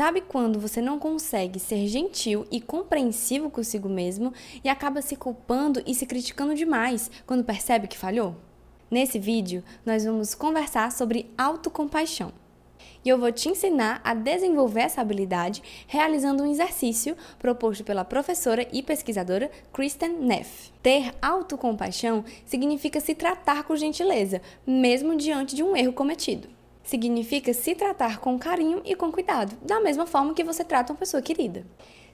Sabe quando você não consegue ser gentil e compreensivo consigo mesmo e acaba se culpando e se criticando demais quando percebe que falhou? Nesse vídeo, nós vamos conversar sobre autocompaixão. E eu vou te ensinar a desenvolver essa habilidade realizando um exercício proposto pela professora e pesquisadora Kristen Neff. Ter autocompaixão significa se tratar com gentileza, mesmo diante de um erro cometido significa se tratar com carinho e com cuidado, da mesma forma que você trata uma pessoa querida.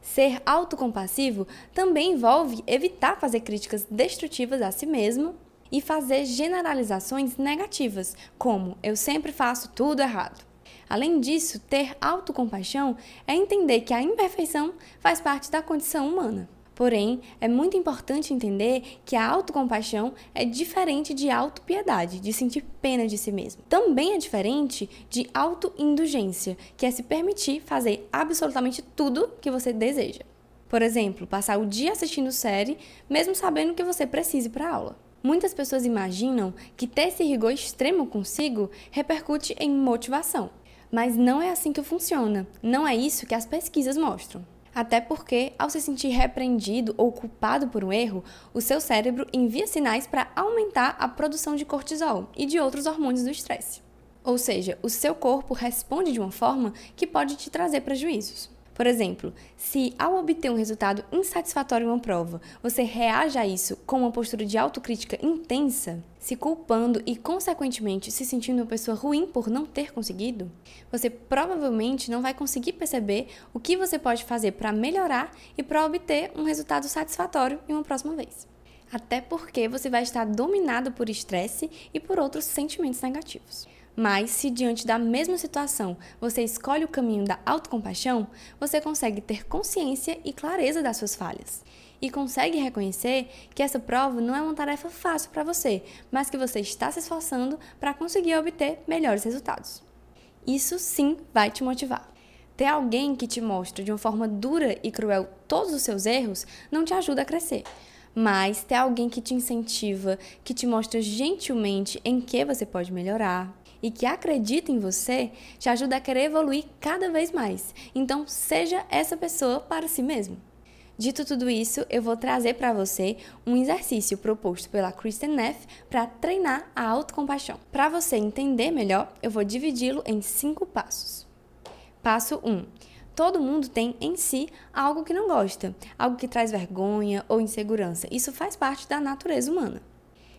Ser autocompassivo também envolve evitar fazer críticas destrutivas a si mesmo e fazer generalizações negativas, como eu sempre faço tudo errado. Além disso, ter autocompaixão é entender que a imperfeição faz parte da condição humana. Porém, é muito importante entender que a autocompaixão é diferente de autopiedade, de sentir pena de si mesmo. Também é diferente de autoindulgência, que é se permitir fazer absolutamente tudo que você deseja. Por exemplo, passar o dia assistindo série, mesmo sabendo que você precise para aula. Muitas pessoas imaginam que ter esse rigor extremo consigo repercute em motivação, mas não é assim que funciona. Não é isso que as pesquisas mostram. Até porque, ao se sentir repreendido ou culpado por um erro, o seu cérebro envia sinais para aumentar a produção de cortisol e de outros hormônios do estresse. Ou seja, o seu corpo responde de uma forma que pode te trazer prejuízos. Por exemplo, se ao obter um resultado insatisfatório em uma prova, você reage a isso com uma postura de autocrítica intensa, se culpando e, consequentemente, se sentindo uma pessoa ruim por não ter conseguido, você provavelmente não vai conseguir perceber o que você pode fazer para melhorar e para obter um resultado satisfatório em uma próxima vez. Até porque você vai estar dominado por estresse e por outros sentimentos negativos. Mas, se diante da mesma situação você escolhe o caminho da autocompaixão, você consegue ter consciência e clareza das suas falhas. E consegue reconhecer que essa prova não é uma tarefa fácil para você, mas que você está se esforçando para conseguir obter melhores resultados. Isso sim vai te motivar. Ter alguém que te mostra de uma forma dura e cruel todos os seus erros não te ajuda a crescer. Mas ter alguém que te incentiva, que te mostra gentilmente em que você pode melhorar, e que acredita em você te ajuda a querer evoluir cada vez mais. Então, seja essa pessoa para si mesmo. Dito tudo isso, eu vou trazer para você um exercício proposto pela Kristen Neff para treinar a autocompaixão. Para você entender melhor, eu vou dividi-lo em cinco passos. Passo 1. Um, todo mundo tem em si algo que não gosta, algo que traz vergonha ou insegurança. Isso faz parte da natureza humana.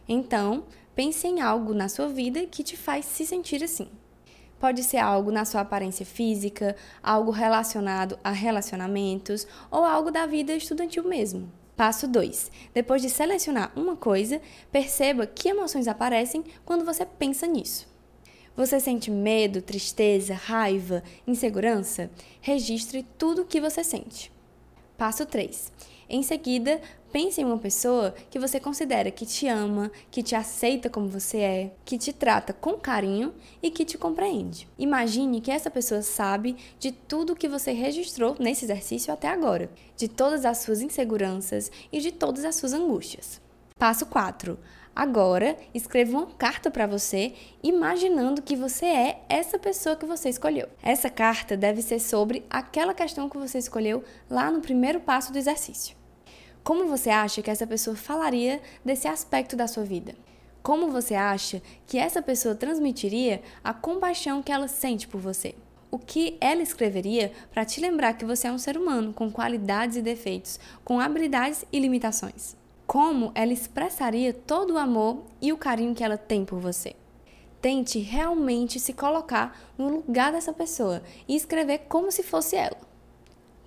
Então, pense em algo na sua vida que te faz se sentir assim. Pode ser algo na sua aparência física, algo relacionado a relacionamentos ou algo da vida estudantil mesmo. Passo 2. Depois de selecionar uma coisa, perceba que emoções aparecem quando você pensa nisso. Você sente medo, tristeza, raiva, insegurança? Registre tudo o que você sente. Passo 3. Em seguida, pense em uma pessoa que você considera que te ama, que te aceita como você é, que te trata com carinho e que te compreende. Imagine que essa pessoa sabe de tudo que você registrou nesse exercício até agora, de todas as suas inseguranças e de todas as suas angústias. Passo 4. Agora, escreva uma carta para você, imaginando que você é essa pessoa que você escolheu. Essa carta deve ser sobre aquela questão que você escolheu lá no primeiro passo do exercício. Como você acha que essa pessoa falaria desse aspecto da sua vida? Como você acha que essa pessoa transmitiria a compaixão que ela sente por você? O que ela escreveria para te lembrar que você é um ser humano com qualidades e defeitos, com habilidades e limitações? como ela expressaria todo o amor e o carinho que ela tem por você. Tente realmente se colocar no lugar dessa pessoa e escrever como se fosse ela.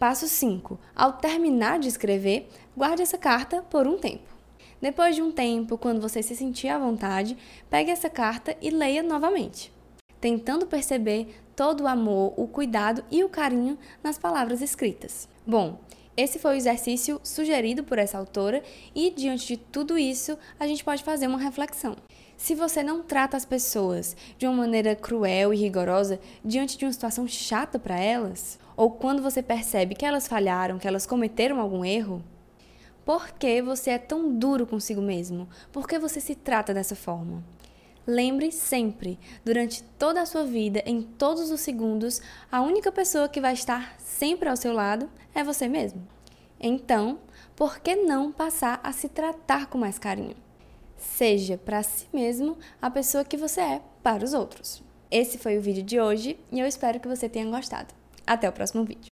Passo 5. Ao terminar de escrever, guarde essa carta por um tempo. Depois de um tempo, quando você se sentir à vontade, pegue essa carta e leia novamente, tentando perceber todo o amor, o cuidado e o carinho nas palavras escritas. Bom, esse foi o exercício sugerido por essa autora e, diante de tudo isso, a gente pode fazer uma reflexão. Se você não trata as pessoas de uma maneira cruel e rigorosa diante de uma situação chata para elas, ou quando você percebe que elas falharam, que elas cometeram algum erro, por que você é tão duro consigo mesmo? Por que você se trata dessa forma? Lembre sempre, durante toda a sua vida, em todos os segundos, a única pessoa que vai estar sempre ao seu lado é você mesmo. Então, por que não passar a se tratar com mais carinho? Seja para si mesmo a pessoa que você é para os outros. Esse foi o vídeo de hoje e eu espero que você tenha gostado. Até o próximo vídeo.